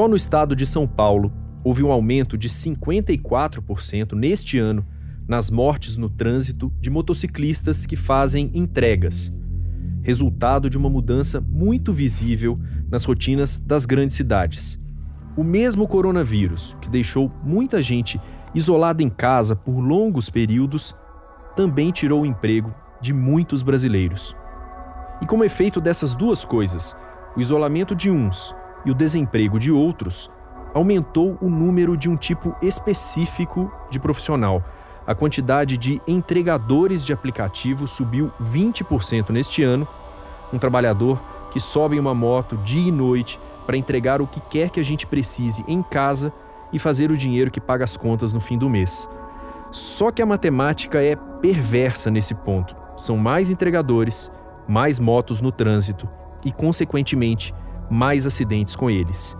Só no estado de São Paulo houve um aumento de 54% neste ano nas mortes no trânsito de motociclistas que fazem entregas, resultado de uma mudança muito visível nas rotinas das grandes cidades. O mesmo coronavírus, que deixou muita gente isolada em casa por longos períodos, também tirou o emprego de muitos brasileiros. E como efeito dessas duas coisas, o isolamento de uns e o desemprego de outros, aumentou o número de um tipo específico de profissional, a quantidade de entregadores de aplicativo subiu 20% neste ano. Um trabalhador que sobe em uma moto dia e noite para entregar o que quer que a gente precise em casa e fazer o dinheiro que paga as contas no fim do mês. Só que a matemática é perversa nesse ponto. São mais entregadores, mais motos no trânsito e, consequentemente, mais acidentes com eles.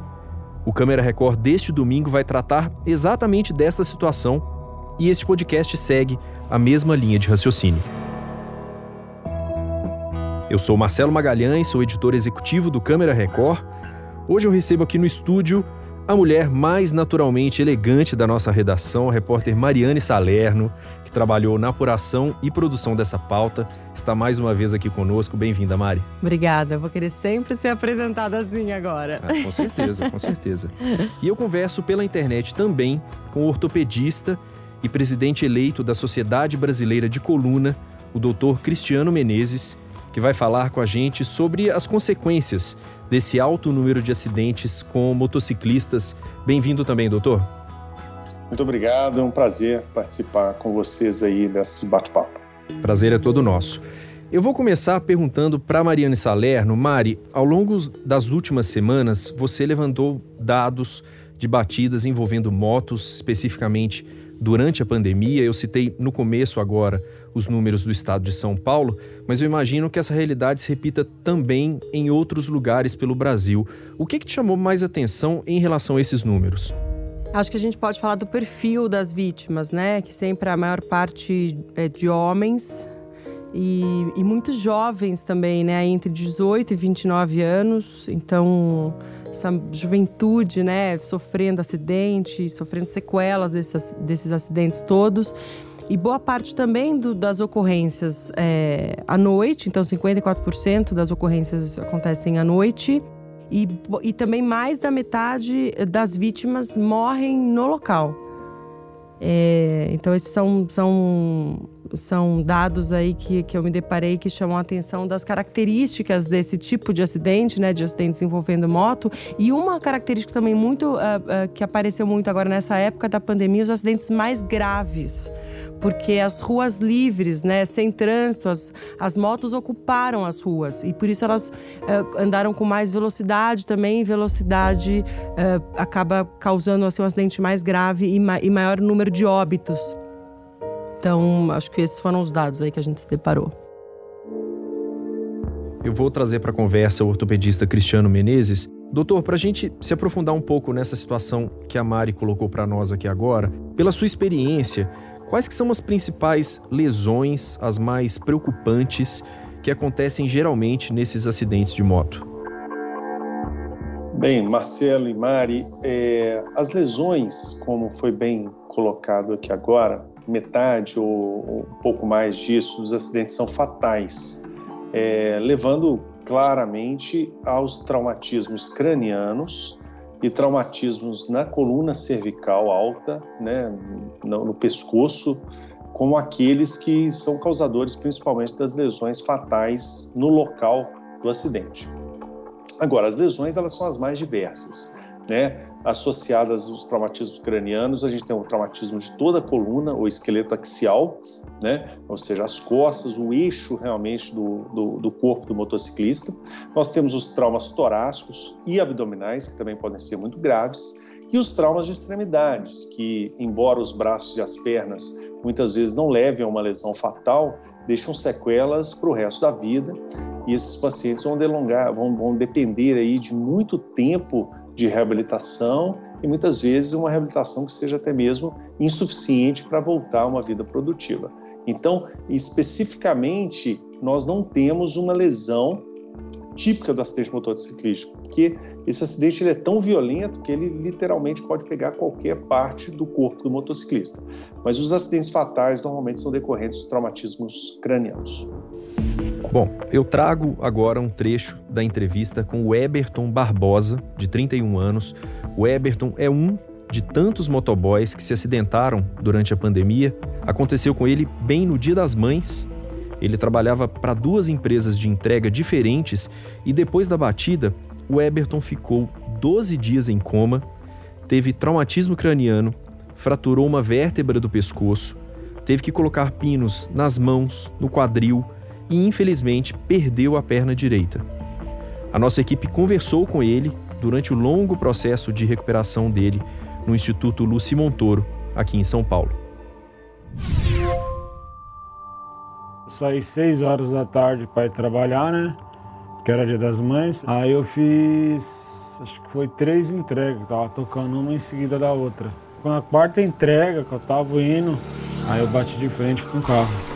O Câmera Record deste domingo vai tratar exatamente desta situação e este podcast segue a mesma linha de raciocínio. Eu sou Marcelo Magalhães, sou editor executivo do Câmera Record. Hoje eu recebo aqui no estúdio a mulher mais naturalmente elegante da nossa redação, a repórter Mariane Salerno, que trabalhou na apuração e produção dessa pauta, está mais uma vez aqui conosco. Bem-vinda, Mari. Obrigada, eu vou querer sempre ser apresentada assim agora. Ah, com certeza, com certeza. E eu converso pela internet também com o ortopedista e presidente eleito da Sociedade Brasileira de Coluna, o Dr. Cristiano Menezes, que vai falar com a gente sobre as consequências desse alto número de acidentes com motociclistas. Bem-vindo também, doutor. Muito obrigado, é um prazer participar com vocês aí desse bate-papo. Prazer é todo nosso. Eu vou começar perguntando para Mariane Salerno. Mari, ao longo das últimas semanas, você levantou dados de batidas envolvendo motos, especificamente durante a pandemia. Eu citei no começo agora os números do estado de São Paulo, mas eu imagino que essa realidade se repita também em outros lugares pelo Brasil. O que, que te chamou mais atenção em relação a esses números? Acho que a gente pode falar do perfil das vítimas, né? Que sempre a maior parte é de homens e, e muitos jovens também, né? Entre 18 e 29 anos. Então, essa juventude, né, sofrendo acidentes, sofrendo sequelas desses, desses acidentes todos. E boa parte também do, das ocorrências é, à noite, então 54% das ocorrências acontecem à noite. E, e também mais da metade das vítimas morrem no local. É, então, esses são, são são dados aí que, que eu me deparei que chamam a atenção das características desse tipo de acidente, né, de acidentes envolvendo moto. E uma característica também muito uh, uh, que apareceu muito agora nessa época da pandemia, os acidentes mais graves porque as ruas livres, né, sem trânsito, as, as motos ocuparam as ruas e por isso elas uh, andaram com mais velocidade também. Velocidade uh, acaba causando assim, um acidente mais grave e, ma e maior número de óbitos. Então, acho que esses foram os dados aí que a gente se deparou. Eu vou trazer para a conversa o ortopedista Cristiano Menezes. Doutor, para a gente se aprofundar um pouco nessa situação que a Mari colocou para nós aqui agora, pela sua experiência, quais que são as principais lesões, as mais preocupantes que acontecem geralmente nesses acidentes de moto? Bem, Marcelo e Mari, é, as lesões, como foi bem colocado aqui agora, metade ou, um pouco mais disso dos acidentes são fatais, é, levando claramente aos traumatismos cranianos e traumatismos na coluna cervical alta, né, no, no pescoço, como aqueles que são causadores principalmente das lesões fatais no local do acidente. Agora, as lesões elas são as mais diversas, né? Associadas aos traumatismos cranianos, a gente tem o traumatismo de toda a coluna, o esqueleto axial, né? ou seja, as costas, o eixo realmente do, do, do, corpo do motociclista. Nós temos os traumas torácicos e abdominais, que também podem ser muito graves, e os traumas de extremidades, que, embora os braços e as pernas muitas vezes não levem a uma lesão fatal, deixam sequelas para o resto da vida. E esses pacientes vão, delongar, vão, vão depender aí de muito tempo de reabilitação e muitas vezes uma reabilitação que seja até mesmo insuficiente para voltar a uma vida produtiva. Então, especificamente, nós não temos uma lesão típica do acidente motociclístico, porque esse acidente ele é tão violento que ele literalmente pode pegar qualquer parte do corpo do motociclista. Mas os acidentes fatais normalmente são decorrentes dos traumatismos cranianos. Bom, eu trago agora um trecho da entrevista com o Eberton Barbosa, de 31 anos. O Eberton é um de tantos motoboys que se acidentaram durante a pandemia. Aconteceu com ele bem no Dia das Mães. Ele trabalhava para duas empresas de entrega diferentes e depois da batida, o Eberton ficou 12 dias em coma, teve traumatismo craniano, fraturou uma vértebra do pescoço, teve que colocar pinos nas mãos, no quadril e infelizmente perdeu a perna direita. A nossa equipe conversou com ele durante o longo processo de recuperação dele no Instituto Luci Montoro, aqui em São Paulo. Saí seis horas da tarde para ir trabalhar, né? Que era dia das mães. Aí eu fiz, acho que foi três entregas, tava tocando uma em seguida da outra. Na quarta entrega que eu tava indo, aí eu bati de frente com o carro.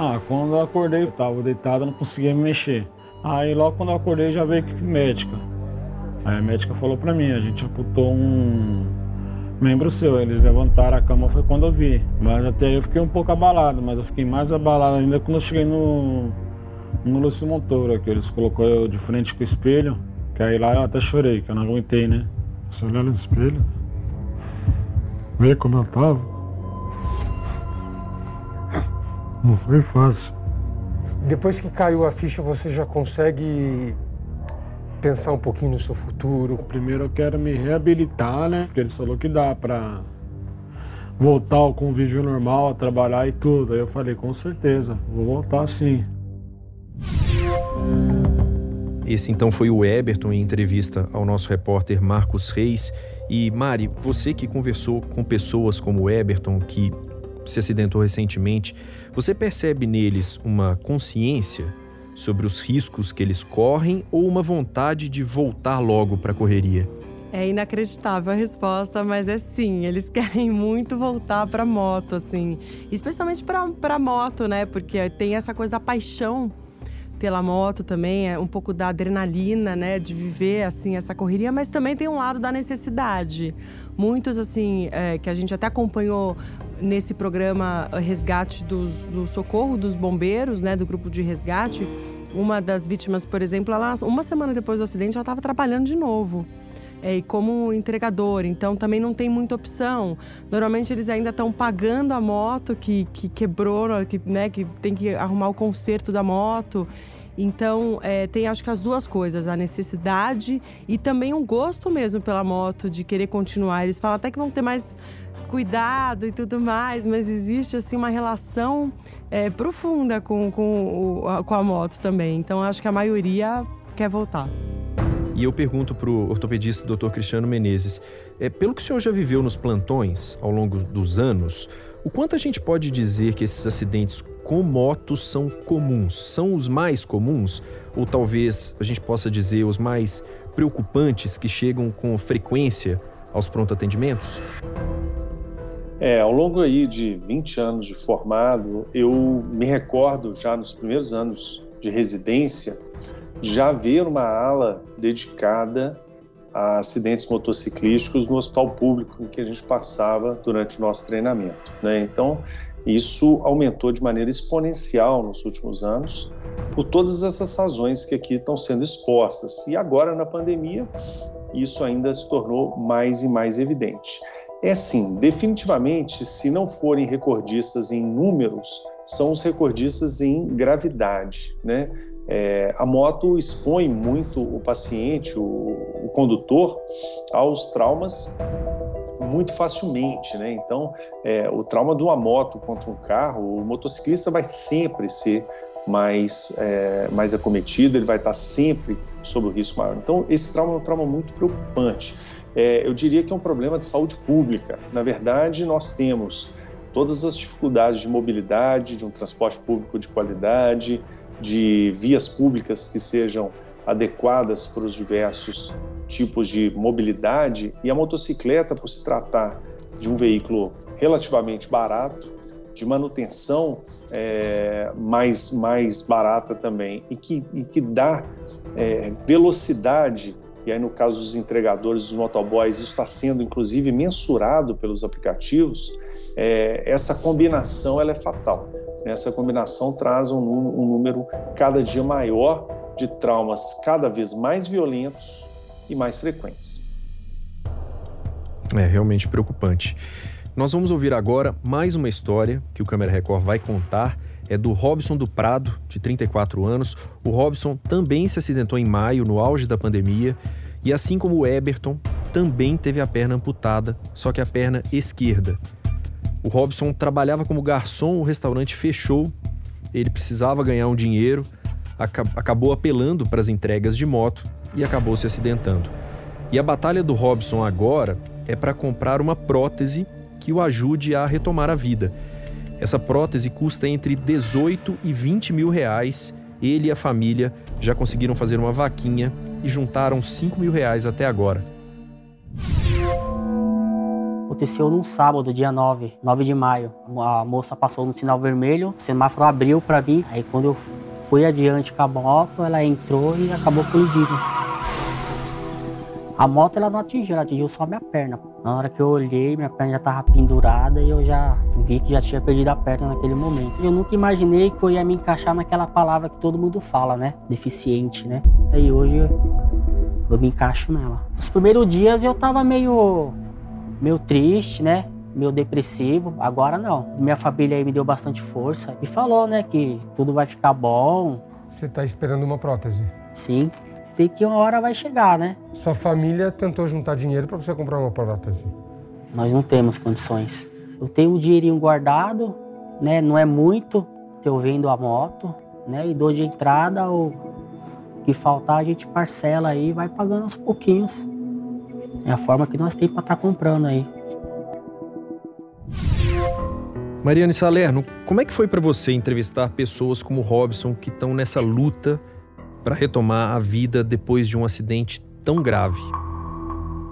Ah, quando eu acordei, eu tava deitado, não conseguia me mexer. Aí logo quando eu acordei já veio a equipe médica. Aí a médica falou pra mim, a gente amputou um membro seu. Eles levantaram a cama, foi quando eu vi. Mas até aí eu fiquei um pouco abalado, mas eu fiquei mais abalado ainda quando eu cheguei no, no Lúcio Montoro, que eles colocou eu de frente com o espelho. Que aí lá eu até chorei, que eu não aguentei, né? Você olhar no espelho, ver como eu tava. Não foi fácil. Depois que caiu a ficha, você já consegue pensar um pouquinho no seu futuro? Primeiro eu quero me reabilitar, né? Porque eles falou que dá pra voltar ao convívio normal, a trabalhar e tudo. Aí eu falei, com certeza, vou voltar sim. Esse então foi o Eberton em entrevista ao nosso repórter Marcos Reis. E Mari, você que conversou com pessoas como o Eberton, que se acidentou recentemente, você percebe neles uma consciência sobre os riscos que eles correm ou uma vontade de voltar logo para a correria? É inacreditável a resposta, mas é sim, eles querem muito voltar para moto, assim, especialmente para moto, né? Porque tem essa coisa da paixão pela moto também, é um pouco da adrenalina, né, de viver assim essa correria, mas também tem um lado da necessidade. Muitos assim é, que a gente até acompanhou nesse programa Resgate dos, do Socorro dos Bombeiros, né, do grupo de resgate, uma das vítimas, por exemplo, ela, uma semana depois do acidente, ela estava trabalhando de novo. É, e como entregador, então também não tem muita opção. Normalmente eles ainda estão pagando a moto que, que quebrou, que, né, que tem que arrumar o conserto da moto. Então, é, tem acho que as duas coisas, a necessidade e também um gosto mesmo pela moto, de querer continuar. Eles falam até que vão ter mais cuidado e tudo mais, mas existe assim uma relação é, profunda com, com, com a moto também. Então acho que a maioria quer voltar. E eu pergunto para o ortopedista Dr. Cristiano Menezes, é, pelo que o senhor já viveu nos plantões ao longo dos anos, o quanto a gente pode dizer que esses acidentes com motos são comuns? São os mais comuns? Ou talvez a gente possa dizer os mais preocupantes que chegam com frequência aos pronto atendimentos? É, ao longo aí de 20 anos de formado, eu me recordo já nos primeiros anos de residência já ver uma ala dedicada a acidentes motociclísticos no hospital público que a gente passava durante o nosso treinamento. Né? Então, isso aumentou de maneira exponencial nos últimos anos por todas essas razões que aqui estão sendo expostas. E agora, na pandemia, isso ainda se tornou mais e mais evidente. É sim, definitivamente, se não forem recordistas em números, são os recordistas em gravidade, né? É, a moto expõe muito o paciente, o, o, condutor, aos traumas muito facilmente, né? Então, é, o trauma de uma moto contra um carro, o motociclista vai sempre ser mais, é, mais acometido, ele vai estar sempre sob o risco maior. Então, esse trauma é um trauma muito preocupante é, eu diria que é um problema de saúde pública. Na verdade, nós temos todas as dificuldades de mobilidade, de um transporte público de qualidade, de vias públicas que sejam adequadas para os diversos tipos de mobilidade e a motocicleta, por se tratar de um veículo relativamente barato, de manutenção é, mais, mais barata também e que, e que dá é, velocidade e aí no caso dos entregadores, dos motoboys, isso está sendo inclusive mensurado pelos aplicativos, é, essa combinação ela é fatal. Essa combinação traz um, um número cada dia maior de traumas cada vez mais violentos e mais frequentes. É realmente preocupante. Nós vamos ouvir agora mais uma história que o Câmera Record vai contar. É do Robson do Prado, de 34 anos. O Robson também se acidentou em maio, no auge da pandemia, e assim como o Eberton, também teve a perna amputada, só que a perna esquerda. O Robson trabalhava como garçom, o restaurante fechou, ele precisava ganhar um dinheiro, acabou apelando para as entregas de moto e acabou se acidentando. E a batalha do Robson agora é para comprar uma prótese que o ajude a retomar a vida. Essa prótese custa entre 18 e 20 mil reais. Ele e a família já conseguiram fazer uma vaquinha e juntaram 5 mil reais até agora. Aconteceu num sábado, dia 9, 9 de maio. A moça passou no sinal vermelho, o semáforo abriu para mim. Aí quando eu fui adiante com a moto, ela entrou e acabou colidindo. A moto ela não atingiu, ela atingiu só minha perna. Na hora que eu olhei, minha perna já estava pendurada e eu já vi que já tinha perdido a perna naquele momento. Eu nunca imaginei que eu ia me encaixar naquela palavra que todo mundo fala, né? Deficiente, né? Aí hoje eu me encaixo nela. Os primeiros dias eu tava meio, meio triste, né? Meio depressivo. Agora não. Minha família aí me deu bastante força e falou, né? Que tudo vai ficar bom. Você está esperando uma prótese? Sim sei que uma hora vai chegar, né? Sua família tentou juntar dinheiro para você comprar uma prótese? Nós não temos condições. Eu tenho um dinheirinho guardado, né? Não é muito, eu vendo a moto, né? E dou de entrada ou que faltar a gente parcela aí e vai pagando aos pouquinhos. É a forma que nós temos para estar tá comprando aí. Mariane Salerno, como é que foi para você entrevistar pessoas como Robson que estão nessa luta para retomar a vida depois de um acidente tão grave?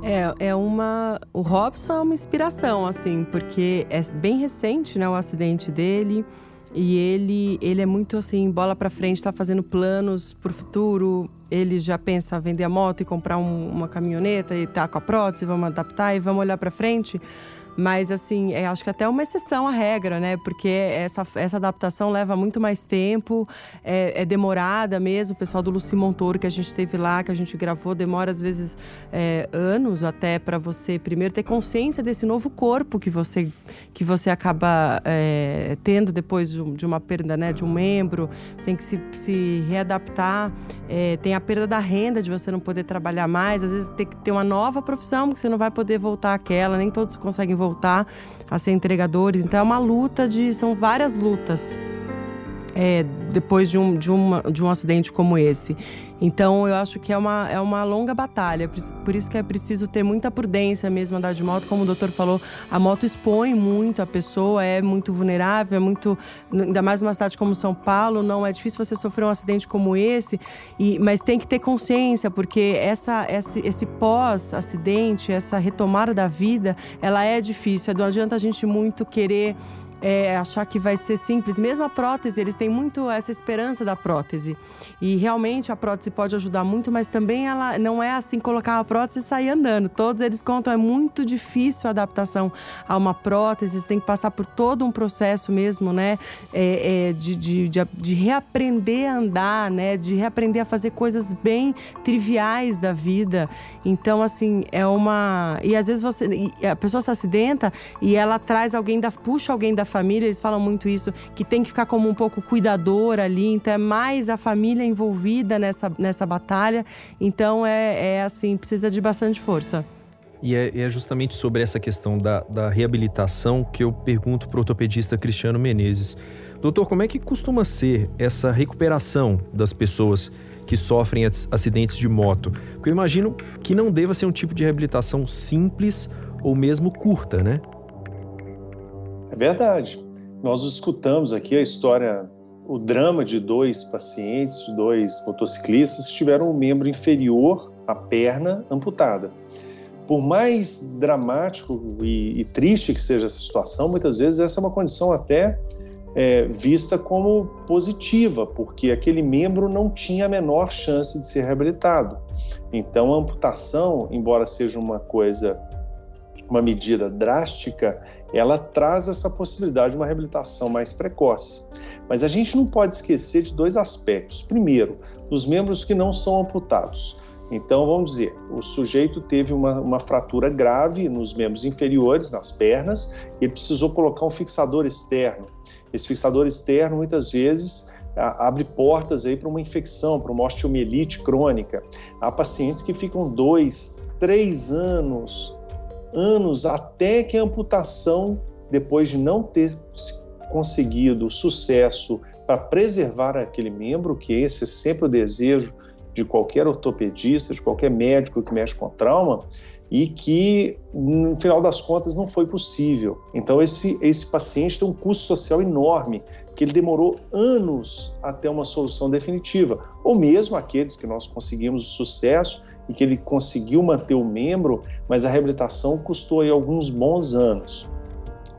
É, é uma. O Robson é uma inspiração, assim, porque é bem recente, né, o acidente dele. E ele, ele é muito assim, bola para frente, está fazendo planos para o futuro. Ele já pensa vender a moto e comprar um, uma caminhoneta e tá com a prótese, vamos adaptar e vamos olhar para frente. Mas, assim, é, acho que até uma exceção à regra, né? Porque essa, essa adaptação leva muito mais tempo, é, é demorada mesmo. O pessoal do Luci Montoro, que a gente teve lá, que a gente gravou, demora às vezes é, anos até para você primeiro ter consciência desse novo corpo que você, que você acaba é, tendo depois de uma perda né, de um membro. Você tem que se, se readaptar. É, tem a perda da renda de você não poder trabalhar mais. Às vezes tem que ter uma nova profissão, porque você não vai poder voltar àquela, nem todos conseguem voltar voltar a ser entregadores. Então é uma luta de. são várias lutas. É, depois de um, de, uma, de um acidente como esse. Então eu acho que é uma, é uma longa batalha, por isso que é preciso ter muita prudência mesmo andar de moto. Como o doutor falou, a moto expõe muito a pessoa, é muito vulnerável, é muito. Ainda mais numa cidade como São Paulo, não é difícil você sofrer um acidente como esse, e, mas tem que ter consciência, porque essa, esse, esse pós-acidente, essa retomada da vida, ela é difícil. Não adianta a gente muito querer é, achar que vai ser simples. Mesmo a prótese, eles têm muito essa esperança da prótese. E realmente a prótese pode ajudar muito, mas também ela não é assim colocar a prótese e sair andando. Todos eles contam, é muito difícil a adaptação a uma prótese, você tem que passar por todo um processo mesmo, né? É, é, de, de, de, de, reaprender a andar, né? De reaprender a fazer coisas bem triviais da vida. Então, assim, é uma. E às vezes você. A pessoa se acidenta e ela traz alguém da. puxa alguém da família, eles falam muito isso, que tem que ficar como um pouco cuidador ali, então é mais a família envolvida nessa, nessa batalha. Então é, é assim, precisa de bastante força. E é, é, justamente sobre essa questão da, da reabilitação que eu pergunto para o ortopedista Cristiano Menezes. Doutor, como é que costuma ser essa recuperação das pessoas que sofrem acidentes de moto? Porque eu imagino que não deva ser um tipo de reabilitação simples ou mesmo curta, né? É verdade. Nós escutamos aqui a história, o drama de dois pacientes, dois motociclistas que tiveram um membro inferior, a perna, amputada. Por mais dramático e, e triste que seja essa situação, muitas vezes essa é uma condição até é, vista como positiva, porque aquele membro não tinha a menor chance de ser reabilitado. Então, a amputação, embora seja uma coisa, uma medida drástica, ela traz essa possibilidade de uma reabilitação mais precoce. Mas a gente não pode esquecer de dois aspectos. Primeiro, os membros que não são amputados. Então, vamos dizer, o sujeito teve uma, uma fratura grave nos membros inferiores, nas pernas, e precisou colocar um fixador externo. Esse fixador externo, muitas vezes, abre portas aí para uma infecção, para uma osteomielite crônica. Há pacientes que ficam dois, três anos, anos até que a amputação, depois de não ter conseguido sucesso para preservar aquele membro, que esse é sempre o desejo de qualquer ortopedista, de qualquer médico que mexe com trauma, e que, no final das contas, não foi possível. Então, esse, esse paciente tem um custo social enorme, que ele demorou anos até uma solução definitiva. Ou mesmo aqueles que nós conseguimos o sucesso e que ele conseguiu manter o membro, mas a reabilitação custou aí alguns bons anos.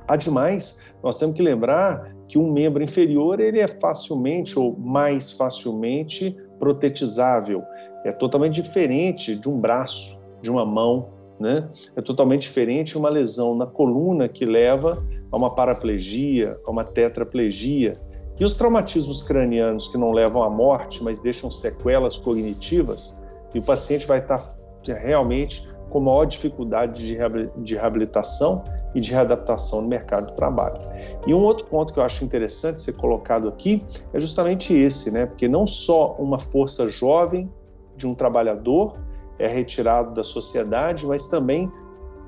Ademais, nós temos que lembrar que um membro inferior ele é facilmente ou mais facilmente protetizável. É totalmente diferente de um braço, de uma mão, né? É totalmente diferente uma lesão na coluna que leva a uma paraplegia, a uma tetraplegia. E os traumatismos cranianos que não levam à morte, mas deixam sequelas cognitivas, e o paciente vai estar realmente com maior dificuldade de reabilitação e de readaptação no mercado de trabalho. E um outro ponto que eu acho interessante ser colocado aqui é justamente esse, né? Porque não só uma força jovem de um trabalhador é retirado da sociedade, mas também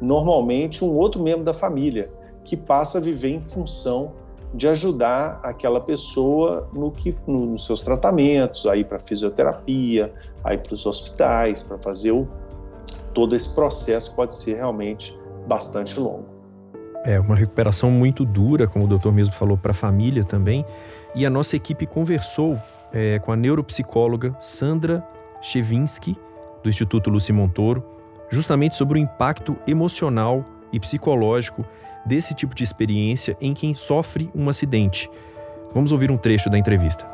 normalmente um outro membro da família que passa a viver em função de ajudar aquela pessoa no que no, nos seus tratamentos, aí para fisioterapia, aí para os hospitais, para fazer o, todo esse processo pode ser realmente bastante longo. É uma recuperação muito dura, como o doutor mesmo falou, para a família também. E a nossa equipe conversou é, com a neuropsicóloga Sandra Chevinsky, do Instituto Luci Montoro, justamente sobre o impacto emocional e psicológico desse tipo de experiência em quem sofre um acidente. Vamos ouvir um trecho da entrevista.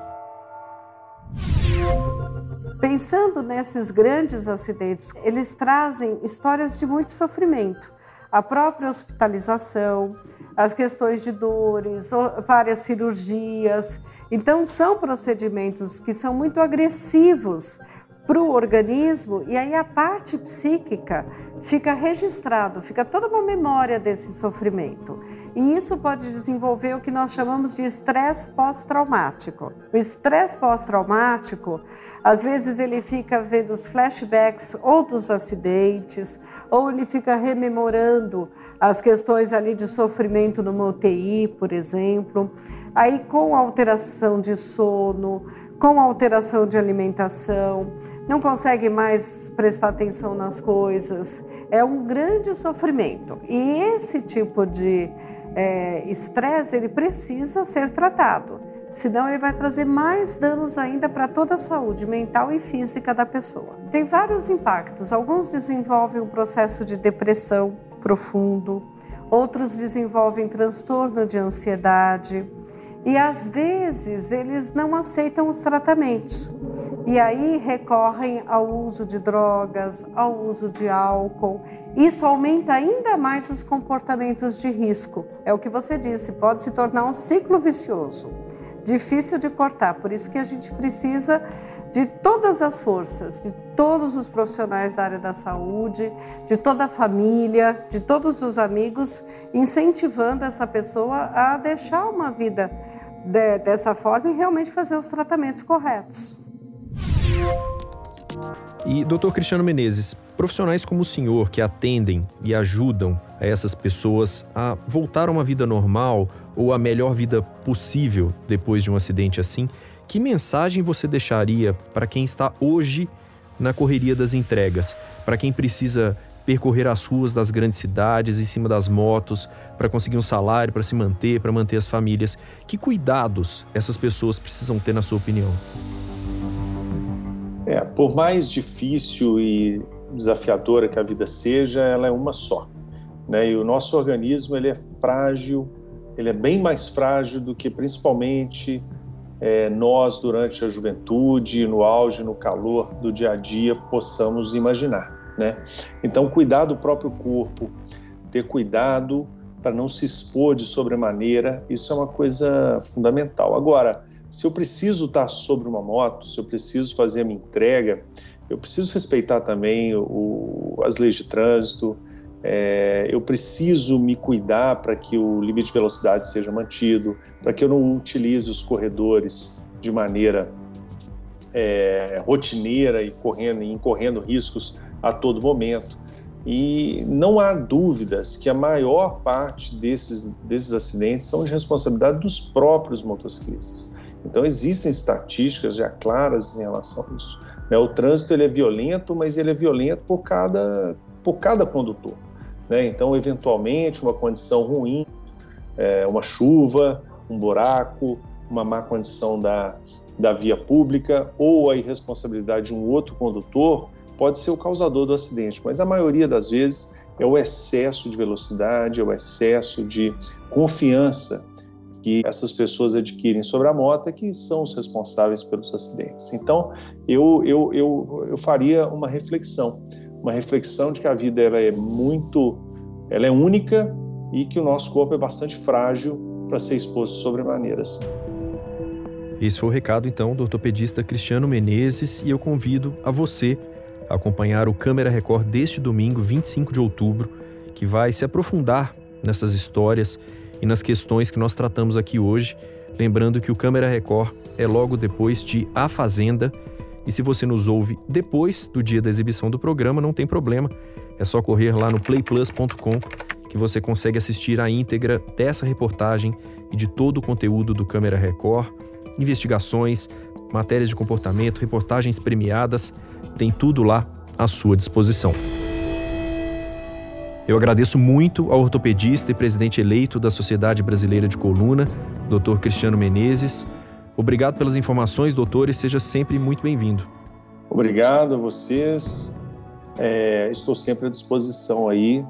Pensando nesses grandes acidentes, eles trazem histórias de muito sofrimento. A própria hospitalização, as questões de dores, várias cirurgias. Então, são procedimentos que são muito agressivos para o organismo e aí a parte psíquica fica registrado, fica toda uma memória desse sofrimento. E isso pode desenvolver o que nós chamamos de estresse pós-traumático. O estresse pós-traumático, às vezes ele fica vendo os flashbacks ou dos acidentes, ou ele fica rememorando as questões ali de sofrimento numa UTI, por exemplo. Aí com alteração de sono, com alteração de alimentação, não consegue mais prestar atenção nas coisas. É um grande sofrimento. E esse tipo de é, estresse, ele precisa ser tratado. Senão ele vai trazer mais danos ainda para toda a saúde mental e física da pessoa. Tem vários impactos. Alguns desenvolvem um processo de depressão profundo, outros desenvolvem transtorno de ansiedade, e às vezes eles não aceitam os tratamentos. E aí recorrem ao uso de drogas, ao uso de álcool. Isso aumenta ainda mais os comportamentos de risco. É o que você disse, pode se tornar um ciclo vicioso, difícil de cortar. Por isso que a gente precisa de todas as forças, de todos os profissionais da área da saúde, de toda a família, de todos os amigos, incentivando essa pessoa a deixar uma vida de, dessa forma e realmente fazer os tratamentos corretos. E, doutor Cristiano Menezes, profissionais como o senhor que atendem e ajudam a essas pessoas a voltar a uma vida normal ou a melhor vida possível depois de um acidente assim, que mensagem você deixaria para quem está hoje na correria das entregas, para quem precisa percorrer as ruas das grandes cidades em cima das motos para conseguir um salário, para se manter, para manter as famílias. Que cuidados essas pessoas precisam ter, na sua opinião? É, por mais difícil e desafiadora que a vida seja, ela é uma só. Né? E o nosso organismo ele é frágil, ele é bem mais frágil do que principalmente é, nós, durante a juventude, no auge, no calor do dia a dia, possamos imaginar. Né? Então, cuidar do próprio corpo, ter cuidado para não se expor de sobremaneira, isso é uma coisa fundamental. Agora, se eu preciso estar sobre uma moto, se eu preciso fazer a minha entrega, eu preciso respeitar também o, as leis de trânsito, é, eu preciso me cuidar para que o limite de velocidade seja mantido, para que eu não utilize os corredores de maneira é, rotineira e correndo, e incorrendo riscos a todo momento. E não há dúvidas que a maior parte desses, desses acidentes são de responsabilidade dos próprios motociclistas. Então existem estatísticas já claras em relação a isso. Né? O trânsito ele é violento, mas ele é violento por cada, por cada condutor. Né? Então, eventualmente, uma condição ruim, é, uma chuva, um buraco, uma má condição da, da via pública ou a irresponsabilidade de um outro condutor pode ser o causador do acidente, mas a maioria das vezes é o excesso de velocidade, é o excesso de confiança que essas pessoas adquirem sobre a moto que são os responsáveis pelos acidentes. Então, eu, eu, eu, eu faria uma reflexão, uma reflexão de que a vida ela é muito, ela é única e que o nosso corpo é bastante frágil para ser exposto sobremaneiras. Esse foi o recado, então, do ortopedista Cristiano Menezes e eu convido a você acompanhar o Câmera Record deste domingo, 25 de outubro, que vai se aprofundar nessas histórias e nas questões que nós tratamos aqui hoje. Lembrando que o Câmera Record é logo depois de A Fazenda. E se você nos ouve depois do dia da exibição do programa, não tem problema. É só correr lá no playplus.com que você consegue assistir a íntegra dessa reportagem e de todo o conteúdo do Câmera Record, investigações, matérias de comportamento, reportagens premiadas, tem tudo lá à sua disposição. Eu agradeço muito ao ortopedista e presidente eleito da Sociedade Brasileira de Coluna, Dr. Cristiano Menezes. Obrigado pelas informações, doutor, e seja sempre muito bem-vindo. Obrigado a vocês. É, estou sempre à disposição aí,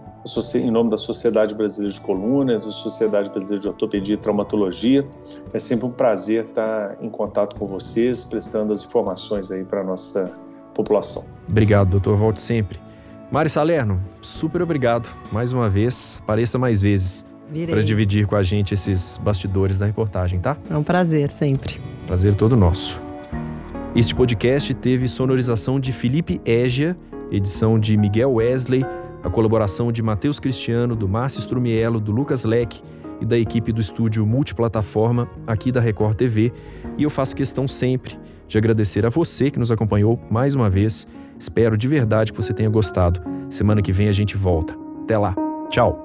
em nome da Sociedade Brasileira de Colunas, da Sociedade Brasileira de Ortopedia e Traumatologia. É sempre um prazer estar em contato com vocês, prestando as informações aí para a nossa população. Obrigado, doutor. Volte sempre. Mari Salerno, super obrigado mais uma vez. Apareça mais vezes para dividir com a gente esses bastidores da reportagem, tá? É um prazer sempre. Prazer todo nosso. Este podcast teve sonorização de Felipe Égia, edição de Miguel Wesley, a colaboração de Matheus Cristiano, do Márcio Strumiello, do Lucas Leck e da equipe do estúdio multiplataforma aqui da Record TV. E eu faço questão sempre de agradecer a você que nos acompanhou mais uma vez Espero de verdade que você tenha gostado. Semana que vem a gente volta. Até lá. Tchau.